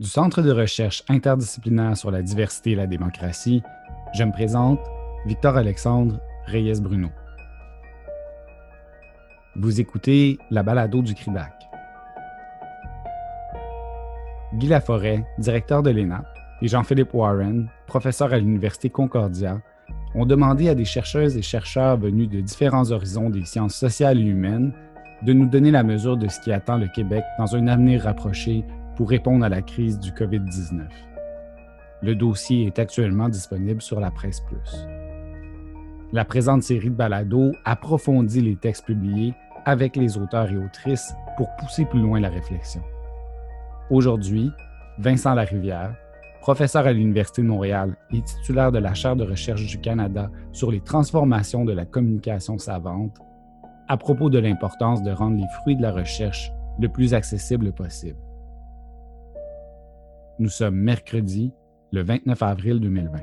Du Centre de recherche interdisciplinaire sur la diversité et la démocratie, je me présente Victor Alexandre Reyes Bruno. Vous écoutez la balado du CRIDAC. Guy Laforêt, directeur de l'ENAP, et Jean-Philippe Warren, professeur à l'Université Concordia, ont demandé à des chercheuses et chercheurs venus de différents horizons des sciences sociales et humaines de nous donner la mesure de ce qui attend le Québec dans un avenir rapproché pour répondre à la crise du COVID-19. Le dossier est actuellement disponible sur la Presse Plus. La présente série de balados approfondit les textes publiés avec les auteurs et autrices pour pousser plus loin la réflexion. Aujourd'hui, Vincent Larivière, professeur à l'Université de Montréal et titulaire de la chaire de recherche du Canada sur les transformations de la communication savante, à propos de l'importance de rendre les fruits de la recherche le plus accessible possible. Nous sommes mercredi, le 29 avril 2020.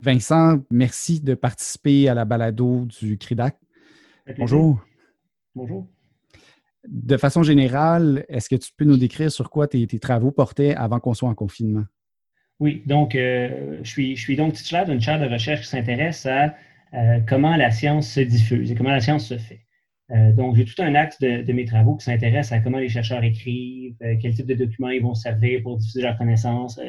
Vincent, merci de participer à la balado du CRIDAC. Bonjour. Bonjour. De façon générale, est-ce que tu peux nous décrire sur quoi tes, travaux portaient avant qu'on soit en confinement? Oui, donc euh, je, suis, je suis donc titulaire d'une chaire de recherche qui s'intéresse à euh, comment la science se diffuse et comment la science se fait. Euh, donc, j'ai tout un axe de, mes travaux qui s'intéresse à comment les chercheurs écrivent, quel type de documents ils vont servir pour diffuser leurs connaissances,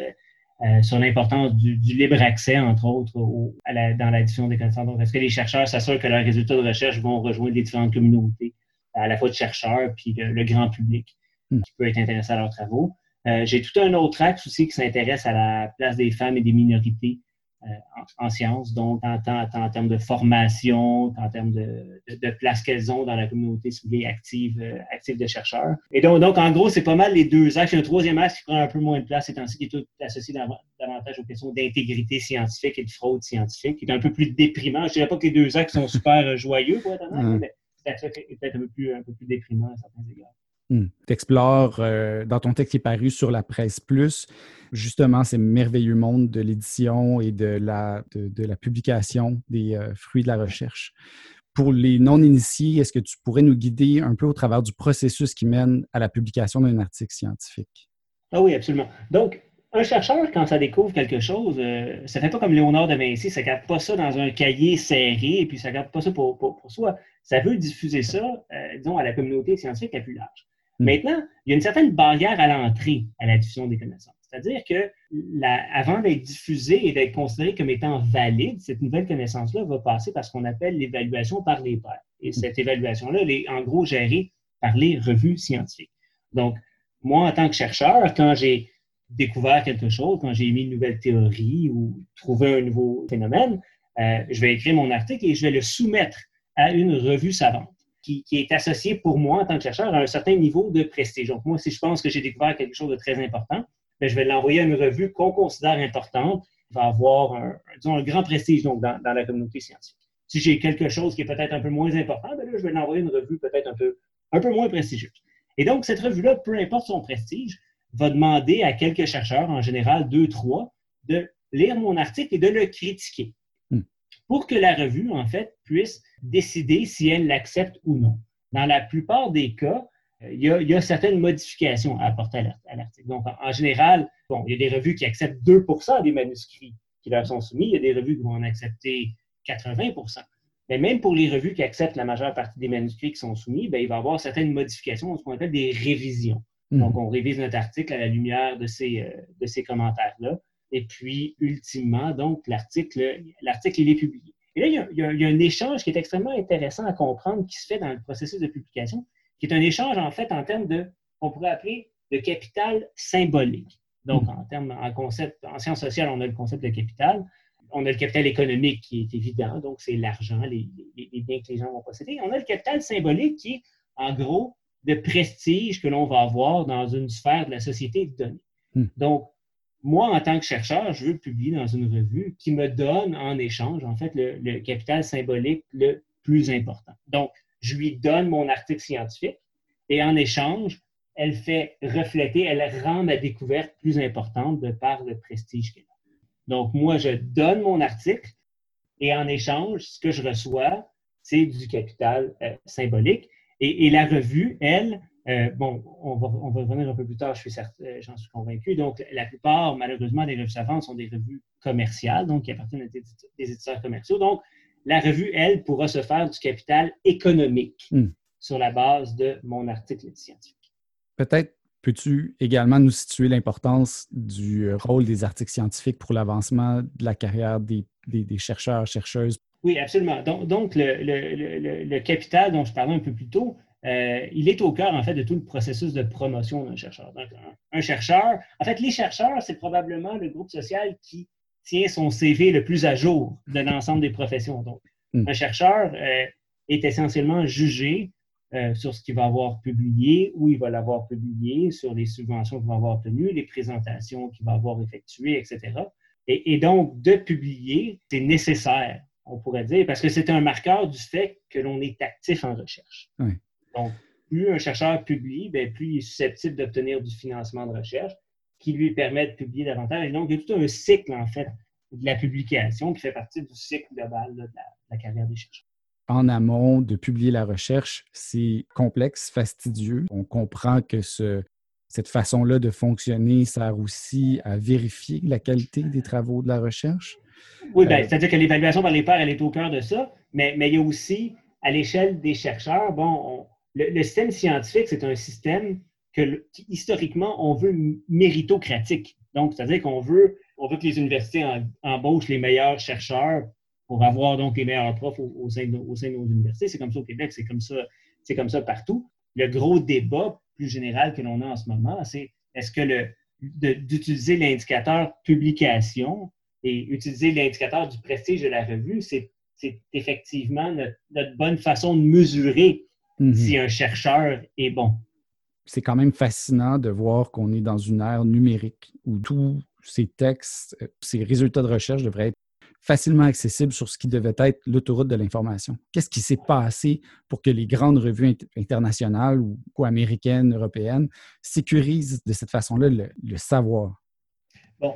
sur l'importance du, libre accès, entre autres, dans la diffusion des connaissances. Donc, est-ce que les chercheurs s'assurent que leurs résultats de recherche vont rejoindre les différentes communautés? à la fois de chercheurs puis le, grand public hmm. qui peut être intéressé à leurs travaux? Euh, j'ai tout un autre axe aussi qui s'intéresse à la place des femmes et des minorités euh, en, sciences, donc en, en, termes de formation, en termes de, place qu'elles ont dans la communauté ciblée active, euh, active de chercheurs. Et donc, donc en gros, c'est pas mal les deux axes. Il y a un troisième axe qui prend un peu moins de place, c'est ainsi qui est tout associé davantage aux questions d'intégrité scientifique et de fraude scientifique, qui est un peu plus déprimant. Je dirais pas que les deux axes sont super joyeux, pour être honnête, mais c'est peut-être un, peu plus, un peu plus déprimant à certains égards. Hmm. Tu explores euh, dans ton texte qui est paru sur la presse plus, justement ces merveilleux mondes de l'édition et de la, de, la publication des euh, fruits de la recherche. Pour les non-initiés, est-ce que tu pourrais nous guider un peu au travers du processus qui mène à la publication d'un article scientifique? Ah oui, absolument. Donc, un chercheur, quand ça découvre quelque chose, euh, ça ne fait pas comme Léonard de Vinci, ça ne garde pas ça dans un cahier serré et puis ça ne garde pas ça pour, pour, soi. Ça veut diffuser ça, euh, disons, à la communauté scientifique la plus large. Hmm. Maintenant, il y a une certaine barrière à l'entrée à la diffusion des connaissances. C'est-à-dire que avant d'être diffusée et d'être considérée comme étant valide, cette nouvelle connaissance-là va passer par ce qu'on appelle l'évaluation par les pairs. Et hmm. cette évaluation-là, elle est en gros gérée par les revues scientifiques. Donc, moi, en tant que chercheur, quand j'ai découvert quelque chose, quand j'ai émis une nouvelle théorie ou trouvé un nouveau phénomène, euh, je vais écrire mon article et je vais le soumettre à une revue savante qui, est associée pour moi en tant que chercheur à un certain niveau de prestige. Donc, moi, si je pense que j'ai découvert quelque chose de très important, bien, je vais l'envoyer à une revue qu'on considère importante, qui va avoir un, grand prestige dans, la communauté scientifique. Si j'ai quelque chose qui est peut-être un peu moins important, bien là, je vais l'envoyer à une revue peut-être un peu, un peu moins prestigieuse. Et donc, cette revue-là, peu importe son prestige, va demander à quelques chercheurs, en général deux, trois, de lire mon article et de le critiquer. Pour que la revue, en fait, puisse décider si elle l'accepte ou non. Dans la plupart des cas, euh, il y, a, certaines modifications à apporter à l'article. Donc, en, général, bon, il y a des revues qui acceptent 2% des manuscrits qui leur sont soumis. Il y a des revues qui vont en accepter 80 Mais même pour les revues qui acceptent la majeure partie des manuscrits qui sont soumis, bien, il va y avoir certaines modifications, ce qu'on appelle des révisions. Donc, mhm. on révise notre article à la lumière de ces, euh, de ces commentaires-là. Et puis, ultimement, donc, l'article, l'article, il est publié. Et là, il y, a, il y, a, un échange qui est extrêmement intéressant à comprendre qui se fait dans le processus de publication, qui est un échange, en fait, en termes de, on pourrait appeler de capital symbolique. Donc, mhm. en termes, en concept, en sciences sociales, on a le concept de capital. On a le capital économique qui est évident, donc c'est l'argent, les, les biens que les gens vont posséder. On a le capital symbolique qui est, en gros, de prestige que l'on va avoir dans une sphère de la société de données. Hmm. Donc, moi, en tant que chercheur, je veux publier dans une revue qui me donne en échange, en fait, le, capital symbolique le plus important. Donc, je lui donne mon article scientifique et en échange, elle fait refléter, elle rend ma découverte plus importante de par le prestige qu'elle a. Donc, moi, je donne mon article et en échange, ce que je reçois, c'est du capital euh, symbolique. Et, la revue, elle, Euh, bon, on va, on va, revenir un peu plus tard, je suis euh, j'en suis convaincu. Donc, la plupart, malheureusement, des revues savantes sont des revues commerciales, donc qui appartiennent à des, éditeurs commerciaux. Donc, la revue, elle, pourra se faire du capital économique hmm. sur la base de mon article scientifique. Peut-être peux-tu également nous situer l'importance du rôle des articles scientifiques pour l'avancement de la carrière des, des, chercheurs, chercheuses? Oui, absolument. Donc, donc le, le, le, capital dont je parlais un peu plus tôt, euh, il est au cœur, en fait, de tout le processus de promotion d'un chercheur. Donc, un, chercheur, en fait, les chercheurs, c'est probablement le groupe social qui tient son CV le plus à jour de l'ensemble des professions. Donc, hmm. un chercheur euh, est essentiellement jugé euh, sur ce qu'il va avoir publié, où il va l'avoir publié, sur les subventions qu'il va avoir obtenues, les présentations qu'il va avoir effectuées, etc. Et, et donc, de publier, c'est nécessaire, on pourrait dire, parce que c'est un marqueur du fait que l'on est actif en recherche. Oui. Donc, plus un chercheur publie, ben, plus il est susceptible d'obtenir du financement de recherche qui lui permet de publier davantage. Et donc, il y a tout un cycle, en fait, de la publication qui fait partie du cycle global de, la, carrière des chercheurs. En amont de publier la recherche, c'est complexe, fastidieux. On comprend que ce, cette façon-là de fonctionner sert aussi à vérifier la qualité des travaux de la recherche. Oui, ben, euh, c'est-à-dire que l'évaluation par les pairs, elle est au cœur de ça, mais, mais il y a aussi, à l'échelle des chercheurs, bon, le, système scientifique, c'est un système que, historiquement, on veut méritocratique. Donc, c'est-à-dire qu'on veut, on veut que les universités embauchent les meilleurs chercheurs pour avoir donc les meilleurs profs au, sein, de, nos universités. C'est comme ça au Québec, c'est comme ça, comme ça partout. Le gros débat plus général que l'on a en ce moment, c'est est-ce que d'utiliser l'indicateur publication et utiliser l'indicateur du prestige de la revue, c'est, effectivement notre, bonne façon de mesurer Mhm. si un chercheur est bon. C'est quand même fascinant de voir qu'on est dans une ère numérique où tous ces textes, euh, ces résultats de recherche devraient être facilement accessibles sur ce qui devait être l'autoroute de l'information. Qu'est-ce qui s'est passé pour que les grandes revues internationales ou, américaines, européennes sécurisent de cette façon-là le, savoir? Bon,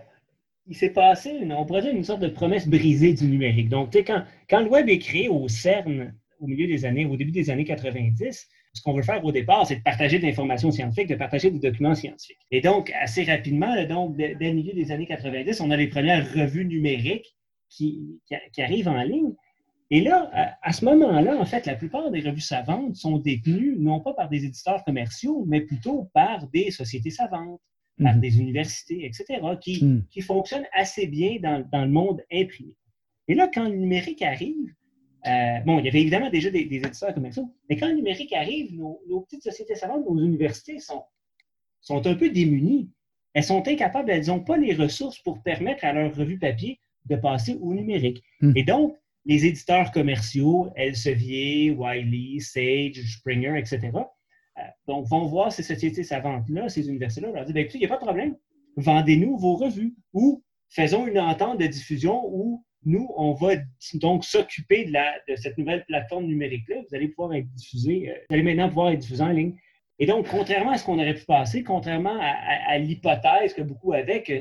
il s'est passé, une, on pourrait dire, une sorte de promesse brisée du numérique. Donc, quand, quand le web est créé au CERN au milieu des années, au début des années 90, ce qu'on veut faire au départ, c'est de partager de l'information scientifique, de partager des documents scientifiques. Et donc, assez rapidement, donc, dès, le milieu des années 90, on a les premières revues numériques qui, qui, arrivent en ligne. Et là, à, ce moment-là, en fait, la plupart des revues savantes sont détenues non pas par des éditeurs commerciaux, mais plutôt par des sociétés savantes, par mhm. des universités, etc., qui, mhm. qui fonctionnent assez bien dans, dans le monde imprimé. Et là, quand le numérique arrive, euh, bon, il y avait évidemment déjà des, éditeurs commerciaux, mais quand le numérique arrive, nos, petites sociétés savantes, nos universités sont, sont un peu démunies. Elles sont incapables, elles n'ont pas les ressources pour permettre à leur revue papier de passer au numérique. Hmm. Et donc, les éditeurs commerciaux, Elsevier, Wiley, Sage, Springer, etc., euh, donc, vont voir ces sociétés savantes-là, ces universités-là, leur dire, ben, écoutez, il n'y a pas de problème, vendez-nous vos revues ou faisons une entente de diffusion où nous, on va donc s'occuper de, cette nouvelle plateforme numérique-là. Vous allez pouvoir être diffusé, euh, vous allez maintenant pouvoir être diffusé en ligne. Et donc, contrairement à ce qu'on aurait pu penser, contrairement à, l'hypothèse que beaucoup avaient que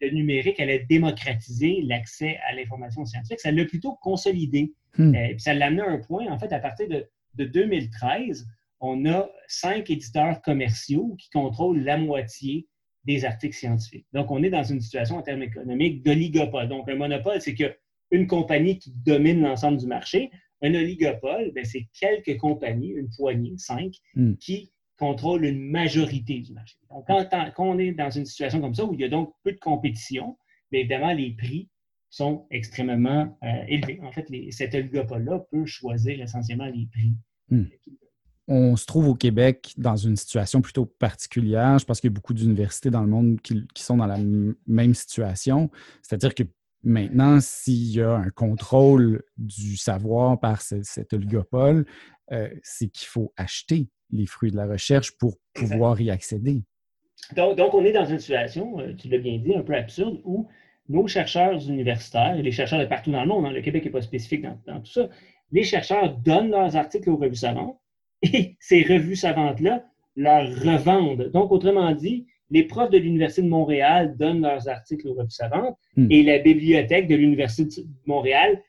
le numérique allait démocratiser l'accès à l'information scientifique, ça l'a plutôt consolidé. Hmm. Euh, ça l'a amené à un point, en fait, à partir de, de 2013, on a cinq éditeurs commerciaux qui contrôlent la moitié des articles scientifiques. Donc, on est dans une situation en termes économiques d'oligopole. Donc, un monopole, c'est que une compagnie qui domine l'ensemble du marché. Un oligopole, ben, c'est quelques compagnies, une poignée, cinq, hmm. qui contrôlent une majorité du marché. Donc, quand, on est dans une situation comme ça, où il y a donc peu de compétition, bien évidemment, les prix sont extrêmement euh, élevés. En fait, cet oligopole-là peut choisir essentiellement les prix. Hmm. On se trouve au Québec dans une situation plutôt particulière. Je pense qu'il y a beaucoup d'universités dans le monde qui, qui, sont dans la même situation. C'est-à-dire que Maintenant, s'il y a un contrôle du savoir par cet oligopole, euh, c'est qu'il faut acheter les fruits de la recherche pour pouvoir y accéder. Donc, on est dans une situation, euh, tu l'as bien dit, un peu absurde, où nos chercheurs universitaires, et les chercheurs de partout dans le monde, hein, le Québec n'est pas spécifique dans, dans, tout ça, les chercheurs donnent leurs articles aux revues savantes et ces revues savantes-là leur revendent. Donc, autrement dit, les profs de l'Université de Montréal donnent leurs articles aux revues savantes hmm. et la bibliothèque de l'Université de Montréal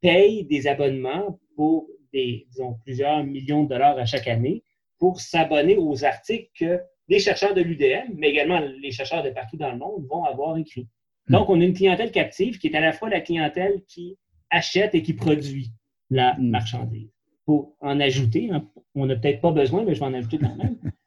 paye des abonnements pour des, disons, plusieurs millions de dollars à chaque année pour s'abonner aux articles que les chercheurs de l'UDM, mais également les chercheurs de partout dans le monde vont avoir écrits. Hmm. Donc, on a une clientèle captive qui est à la fois la clientèle qui achète et qui produit la hmm. marchandise. Pour en ajouter, hein, on n'a peut-être pas besoin, mais je vais en ajouter quand même.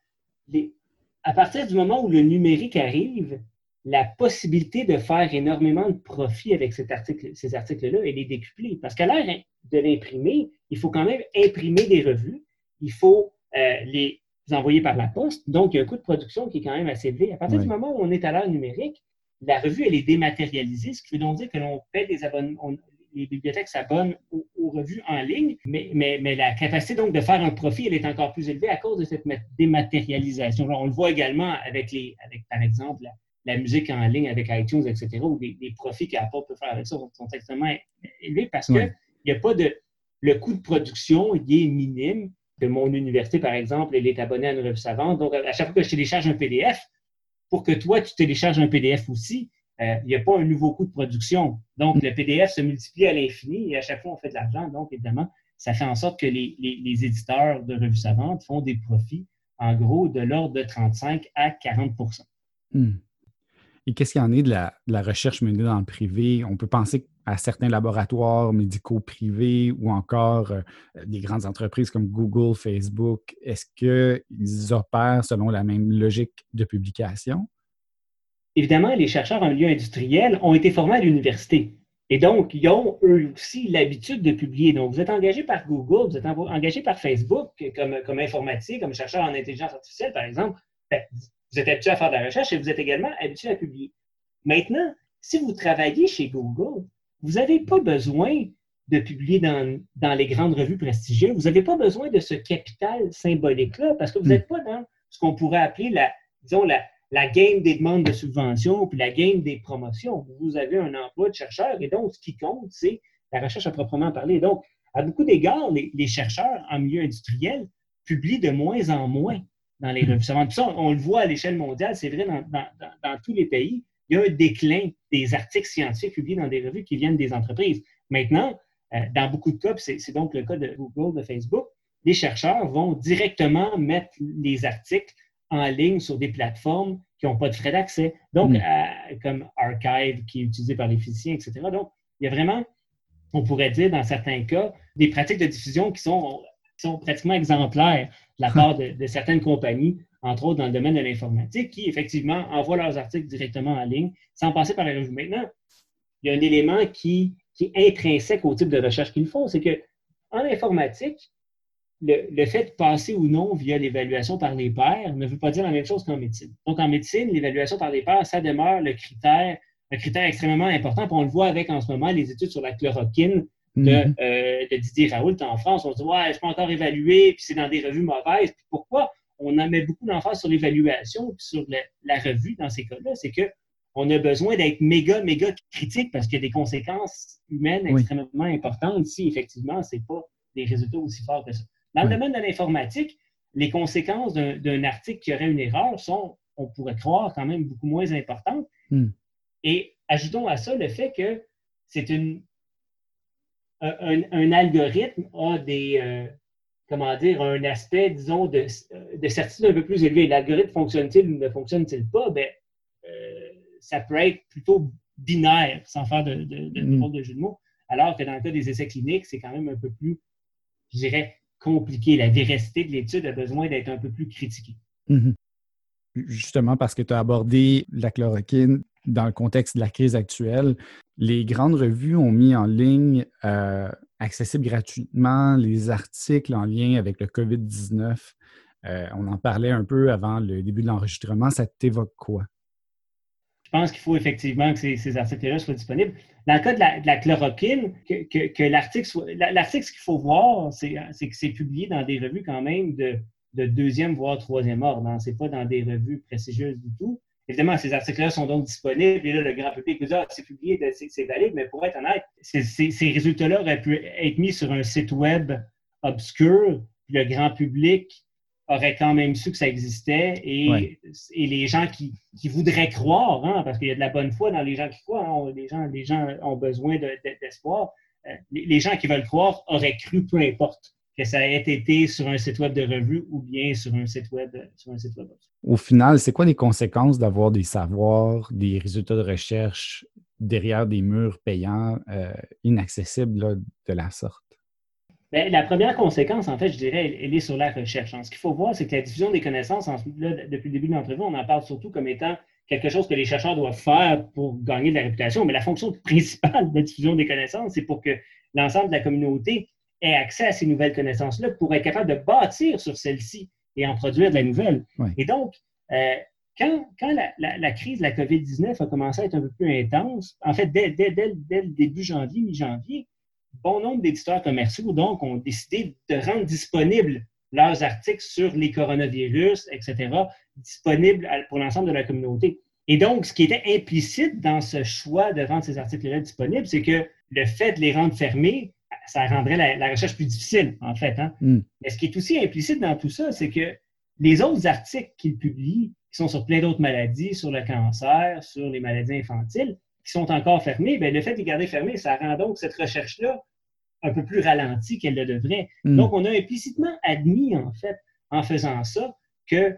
à partir du moment où le numérique arrive, la possibilité de faire énormément de profit avec cet article, ces articles-là, elle est décuplée. Parce qu'à l'heure de l'imprimer, il faut quand même imprimer des revues, il faut euh, les envoyer par la poste. Donc, il y a un coût de production qui est quand même assez élevé. À partir du moment où on est à l'heure numérique, la revue, elle est dématérialisée, ce qui veut donc dire que l'on paie des abonnements, les bibliothèques s'abonnent aux, revues en ligne, mais, mais, mais, la capacité donc de faire un profit, elle est encore plus élevée à cause de cette dématérialisation. on le voit également avec, les, avec par exemple, la, musique en ligne avec iTunes, etc., où les, profits qu'Apple peut faire avec ça sont, extrêmement élevés parce n'y a pas de... Le coût de production, il est minime. De mon université, par exemple, elle est abonnée à une revue savante. Donc, à chaque fois que je télécharge un PDF, pour que toi, tu télécharges un PDF aussi, il n'y a pas un nouveau coût de production. Donc, le PDF se multiplie à l'infini et à chaque fois, on fait de l'argent. Donc, évidemment, ça fait en sorte que les, éditeurs de revues savantes font des profits, en gros, de l'ordre de 35 à 40% hmm. Et qu'est-ce qu'il y en est de la, recherche menée dans le privé? On peut penser à certains laboratoires médicaux privés ou encore euh, des grandes entreprises comme Google, Facebook. Est-ce qu'ils opèrent selon la même logique de publication? Évidemment, les chercheurs en milieu industriel ont été formés à l'université. Et donc, ils ont eux aussi l'habitude de publier. Donc, vous êtes engagé par Google, vous êtes engagé par Facebook comme, comme informatique, comme chercheur en intelligence artificielle, par exemple. Ben, vous êtes habitué à faire de la recherche et vous êtes également habitué à publier. Maintenant, si vous travaillez chez Google, vous n'avez pas besoin de publier dans, dans, les grandes revues prestigieuses. Vous n'avez pas besoin de ce capital symbolique-là parce que vous n'êtes hmm. pas dans ce qu'on pourrait appeler la, disons, la, la game des demandes de subventions puis la game des promotions. Vous avez un emploi de chercheur et donc ce qui compte, c'est la recherche à proprement parler. Donc, à beaucoup d'égards, les, chercheurs en milieu industriel publient de moins en moins dans les revues savantes. Ça, on, le voit à l'échelle mondiale, c'est vrai dans, tous les pays. Il y a un déclin des articles scientifiques publiés dans des revues qui viennent des entreprises. Maintenant, euh, dans beaucoup de cas, c'est donc le cas de Google, de Facebook, les chercheurs vont directement mettre les articles en ligne sur des plateformes qui n'ont pas de frais d'accès, donc mm. comme Archive qui est utilisé par les physiciens, etc. Donc, il y a vraiment, on pourrait dire dans certains cas, des pratiques de diffusion qui sont, sont pratiquement exemplaires de la part de, certaines compagnies, entre autres dans le domaine de l'informatique, qui effectivement envoient leurs articles directement en ligne sans passer par les revues. Maintenant, il y a un élément qui, qui est intrinsèque au type de recherche qu'ils font, c'est que en informatique, le, fait de passer ou non via l'évaluation par les pairs ne veut pas dire la même chose qu'en médecine. Donc, en médecine, l'évaluation par les pairs, ça demeure le critère, un critère extrêmement important. on le voit avec en ce moment les études sur la chloroquine de, mm-hmm. euh, Didier Raoult en France. On se dit, ouais, je peux encore évaluer, puis c'est dans des revues mauvaises. Puis pourquoi on en met beaucoup d'emphase sur l'évaluation, puis sur la, revue dans ces cas-là? C'est que on a besoin d'être méga, méga critique parce qu'il y a des conséquences humaines extrêmement importantes si effectivement, ce n'est pas des résultats aussi forts que ça. Dans le domaine de l'informatique, les conséquences d'un article qui aurait une erreur sont, on pourrait croire, quand même beaucoup moins importantes. Hmm. Et ajoutons à ça le fait que c'est une un, algorithme a des, euh, comment dire, un aspect, disons, de, de certitude un peu plus élevé. L'algorithme fonctionne-t-il ou ne fonctionne-t-il pas? Ben, euh, ça peut être plutôt binaire, sans faire de, de, de, hmm. de jeu de mots. Alors que dans le cas des essais cliniques, c'est quand même un peu plus, je dirais, compliqué. La véracité de l'étude a besoin d'être un peu plus critiquée. Mhm. Justement, parce que tu as abordé la chloroquine dans le contexte de la crise actuelle, les grandes revues ont mis en ligne, euh, accessibles gratuitement, les articles en lien avec le COVID-19. Euh, on en parlait un peu avant le début de l'enregistrement. Ça t'évoque quoi? Je pense qu'il faut effectivement que ces, articles-là soient disponibles. Dans le cas de la, chloroquine, que, l'article soit. L'article, ce qu'il faut voir, c'est que c'est publié dans des revues quand même de, deuxième, voire troisième ordre. Hein. Ce n'est pas dans des revues prestigieuses du tout. Évidemment, ces articles-là sont donc disponibles et là, le grand public dit Ah, c'est publié, c'est valide, mais pour être honnête, ces résultats-là auraient pu être mis sur un site web obscur, puis le grand public auraient quand même su que ça existait et, et les gens qui, qui voudraient croire, hein, parce qu'il y a de la bonne foi dans les gens qui croient, hein, les, gens, les gens ont besoin d'espoir. Euh, les, gens qui veulent croire auraient cru peu importe que ça ait été sur un site web de revue ou bien sur un site web. Sur un site web. Au final, c'est quoi les conséquences d'avoir des savoirs, des résultats de recherche derrière des murs payants euh, inaccessibles de la sorte? Bien, la première conséquence, en fait, je dirais, elle, est sur la recherche. ce qu'il faut voir, c'est que la diffusion des connaissances, depuis le début de l'entrevue, on en parle surtout comme étant quelque chose que les chercheurs doivent faire pour gagner de la réputation. Mais la fonction principale de la diffusion des connaissances, c'est pour que l'ensemble de la communauté ait accès à ces nouvelles connaissances-là pour être capable de bâtir sur celles-ci et en produire de la nouvelle. Et donc, euh, quand, la, crise de la COVID-19 a commencé à être un peu plus intense, en fait, dès, le début janvier, mi-janvier, bon nombre d'éditeurs commerciaux, donc, ont décidé de rendre disponibles leurs articles sur les coronavirus, etc., disponibles pour l'ensemble de la communauté. Et donc, ce qui était implicite dans ce choix de rendre ces articles-là disponibles, c'est que le fait de les rendre fermés, ça rendrait la, recherche plus difficile, en fait. Hein. Hmm. Mais ce qui est aussi implicite dans tout ça, c'est que les autres articles qu'ils publient, qui sont sur plein d'autres maladies, sur le cancer, sur les maladies infantiles, qui sont encore fermés, bien, le fait de les garder fermés, ça rend donc cette recherche-là un peu plus ralentie qu'elle le devrait. Hmm. Donc, on a implicitement admis, en fait, en faisant ça, que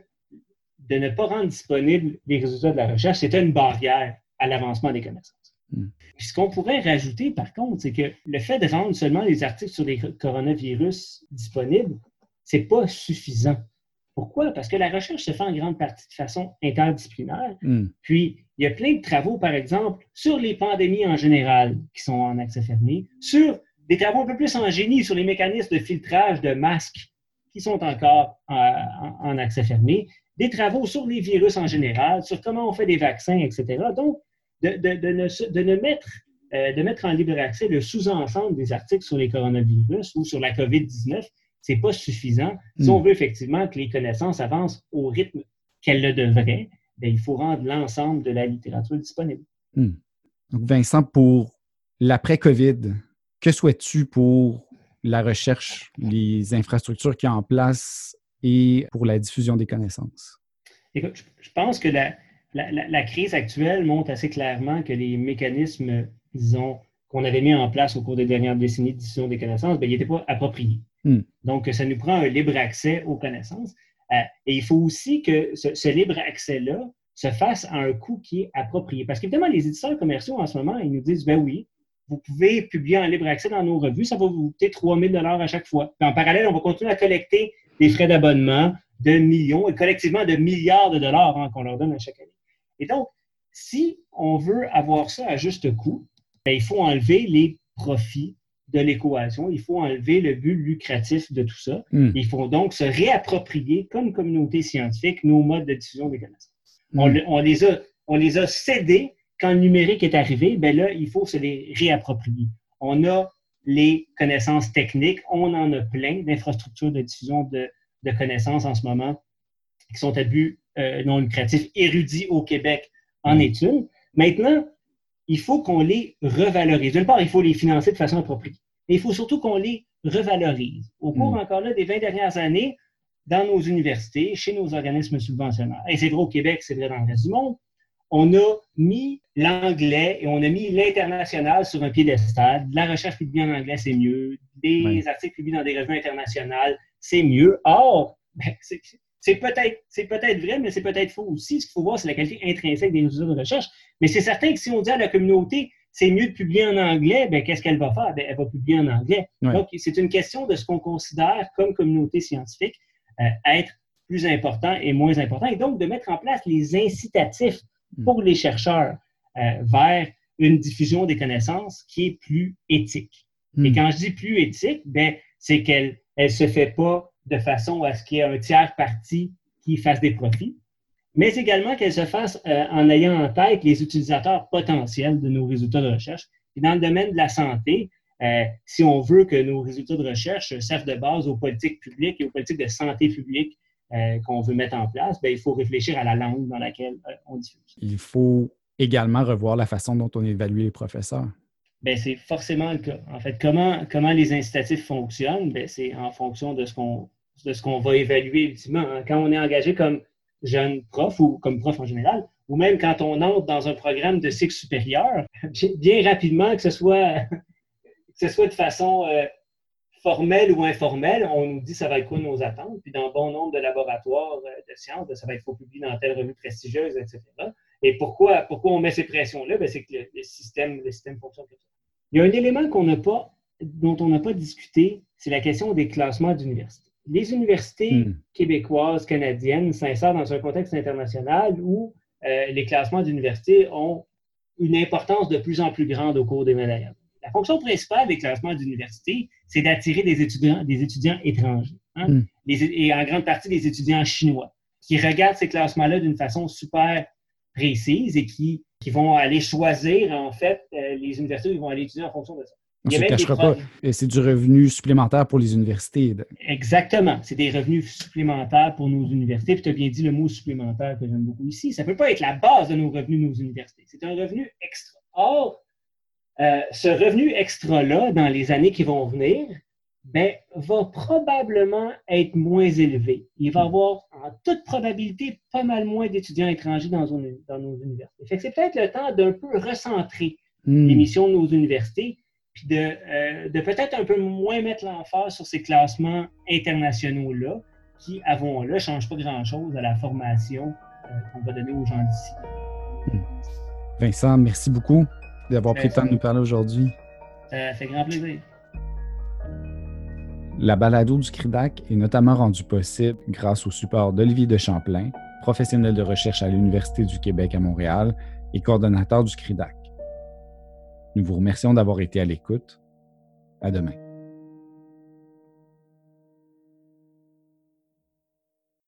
de ne pas rendre disponibles les résultats de la recherche, c'était une barrière à l'avancement des connaissances. Hmm. ce qu'on pourrait rajouter, par contre, c'est que le fait de rendre seulement les articles sur les coronavirus disponibles, c'est pas suffisant. Pourquoi? Parce que la recherche se fait en grande partie de façon interdisciplinaire. Hmm. Puis, il y a plein de travaux, par exemple, sur les pandémies en général qui sont en accès fermé, sur des travaux un peu plus en génie sur les mécanismes de filtrage de masques qui sont encore en, accès fermé, des travaux sur les virus en général, sur comment on fait des vaccins, etc. Donc, de, ne, mettre, euh, de mettre en libre accès le sous-ensemble des articles sur les coronavirus ou sur la COVID-19, ce n'est pas suffisant. Si on hmm. veut effectivement que les connaissances avancent au rythme qu'elles le devraient, ben, il faut rendre l'ensemble de la littérature disponible. Hmm. Donc, Vincent, pour l'après-COVID, que souhaites-tu pour la recherche, les infrastructures qui sont en place et pour la diffusion des connaissances? Écoute, je pense que la, crise actuelle montre assez clairement que les mécanismes, disons, qu'on avait mis en place au cours des dernières décennies de diffusion des connaissances, bien, ils n'étaient pas appropriés. Hmm. Donc, ça nous prend un libre accès aux connaissances. Euh, et il faut aussi que ce, ce libre accès-là se fasse à un coût qui est approprié. Parce qu'évidemment, les éditeurs commerciaux en ce moment, ils nous disent, ben oui, vous pouvez publier en libre accès dans nos revues, ça va vous coûter 3 000 à chaque fois. en parallèle, on va continuer à collecter des frais d'abonnement de millions et collectivement de milliards de dollars hein, qu'on leur donne à chaque année. Et donc, si on veut avoir ça à juste coût, ben, il faut enlever les profits de l'équation, il faut enlever le but lucratif de tout ça. Hmm. Il faut donc se réapproprier comme communauté scientifique nos modes de diffusion des connaissances. On, hmm. on, les a, on les a cédés quand le numérique est arrivé, ben là, il faut se les réapproprier. On a les connaissances techniques, on en a plein d'infrastructures de diffusion de, connaissances en ce moment qui sont à but euh, non lucratif érudits au Québec en études. Maintenant, il faut qu'on les revalorise. D'une part, il faut les financer de façon appropriée, mais il faut surtout qu'on les revalorise. Au cours mm. encore là des 20 dernières années, dans nos universités, chez nos organismes subventionnaires, et c'est vrai au Québec, c'est vrai dans le reste du monde, on a mis l'anglais et on a mis l'international sur un piédestal. La recherche publiée en anglais, c'est mieux. Des articles publiés dans des revues internationales, c'est mieux. Or, ben, c'est peut-être peut vrai, mais c'est peut-être faux aussi. Ce qu'il faut voir, c'est la qualité intrinsèque des résultats de recherche. Mais c'est certain que si on dit à la communauté, c'est mieux de publier en anglais, ben, qu'est-ce qu'elle va faire? Ben, elle va publier en anglais. Donc, c'est une question de ce qu'on considère comme communauté scientifique euh, être plus important et moins important, et donc de mettre en place les incitatifs. Pour les chercheurs euh, vers une diffusion des connaissances qui est plus éthique. Et hmm. quand je dis plus éthique, ben, c'est qu'elle ne se fait pas de façon à ce qu'il y ait un tiers parti qui fasse des profits, mais également qu'elle se fasse euh, en ayant en tête les utilisateurs potentiels de nos résultats de recherche. Et dans le domaine de la santé, euh, si on veut que nos résultats de recherche servent de base aux politiques publiques et aux politiques de santé publique euh, qu'on veut mettre en place, bien, il faut réfléchir à la langue dans laquelle euh, on diffuse. Il faut également revoir la façon dont on évalue les professeurs. Bien, c'est forcément le cas. En fait, comment, comment les incitatifs fonctionnent, bien, c'est en fonction de ce qu'on de ce qu'on va évaluer ultimement. Hein. Quand on est engagé comme jeune prof ou comme prof en général, ou même quand on entre dans un programme de cycle supérieur, bien rapidement, que ce soit, que ce soit de façon euh, formel ou informel, on nous dit ça va être quoi nos attentes. Puis dans bon nombre de laboratoires euh, de sciences, ben, ça va être faut publier dans telle revue prestigieuse, etc. Et pourquoi, pourquoi on met ces pressions-là? Ben, c'est que le, système, le système fonctionne comme ça. Il y a un élément qu'on n'a pas, dont on n'a pas discuté, c'est la question des classements d'universités. Les universités hmm. québécoises, canadiennes s'insèrent dans un contexte international où euh, les classements d'universités ont une importance de plus en plus grande au cours des médailles. La fonction principale des classements d'université, c'est d'attirer des étudiants, des étudiants étrangers, hein, hmm. et en grande partie des étudiants chinois, qui regardent ces classements-là d'une façon super précise et qui, qui, vont aller choisir, en fait, euh, les universités où ils vont aller étudier en fonction de ça. On ne se cachera pas. C'est du revenu supplémentaire pour les universités. Exactement. C'est des revenus supplémentaires pour nos universités. Puis tu as bien dit le mot supplémentaire que j'aime beaucoup ici. Ça ne peut pas être la base de nos revenus de nos universités. C'est un revenu extra. Or, euh, ce revenu extra-là, dans les années qui vont venir, ben, va probablement être moins élevé. Il va y avoir, en toute probabilité, pas mal moins d'étudiants étrangers dans, dans, nos universités. c'est peut-être le temps d'un peu recentrer hmm. l'émission de nos universités puis de, euh, de peut-être un peu moins mettre l'emphase sur ces classements internationaux-là, qui, avons-le, ne changent pas grand-chose à la formation euh, qu'on va donner aux gens d'ici. Hmm. Vincent, merci beaucoup d'avoir pris le temps de nous parler aujourd'hui. Ça fait grand plaisir. La balado du CRIDAC est notamment rendue possible grâce au support d'Olivier de Champlain, professionnel de recherche à l'Université du Québec à Montréal et coordonnateur du CRIDAC. Nous vous remercions d'avoir été à l'écoute. À demain.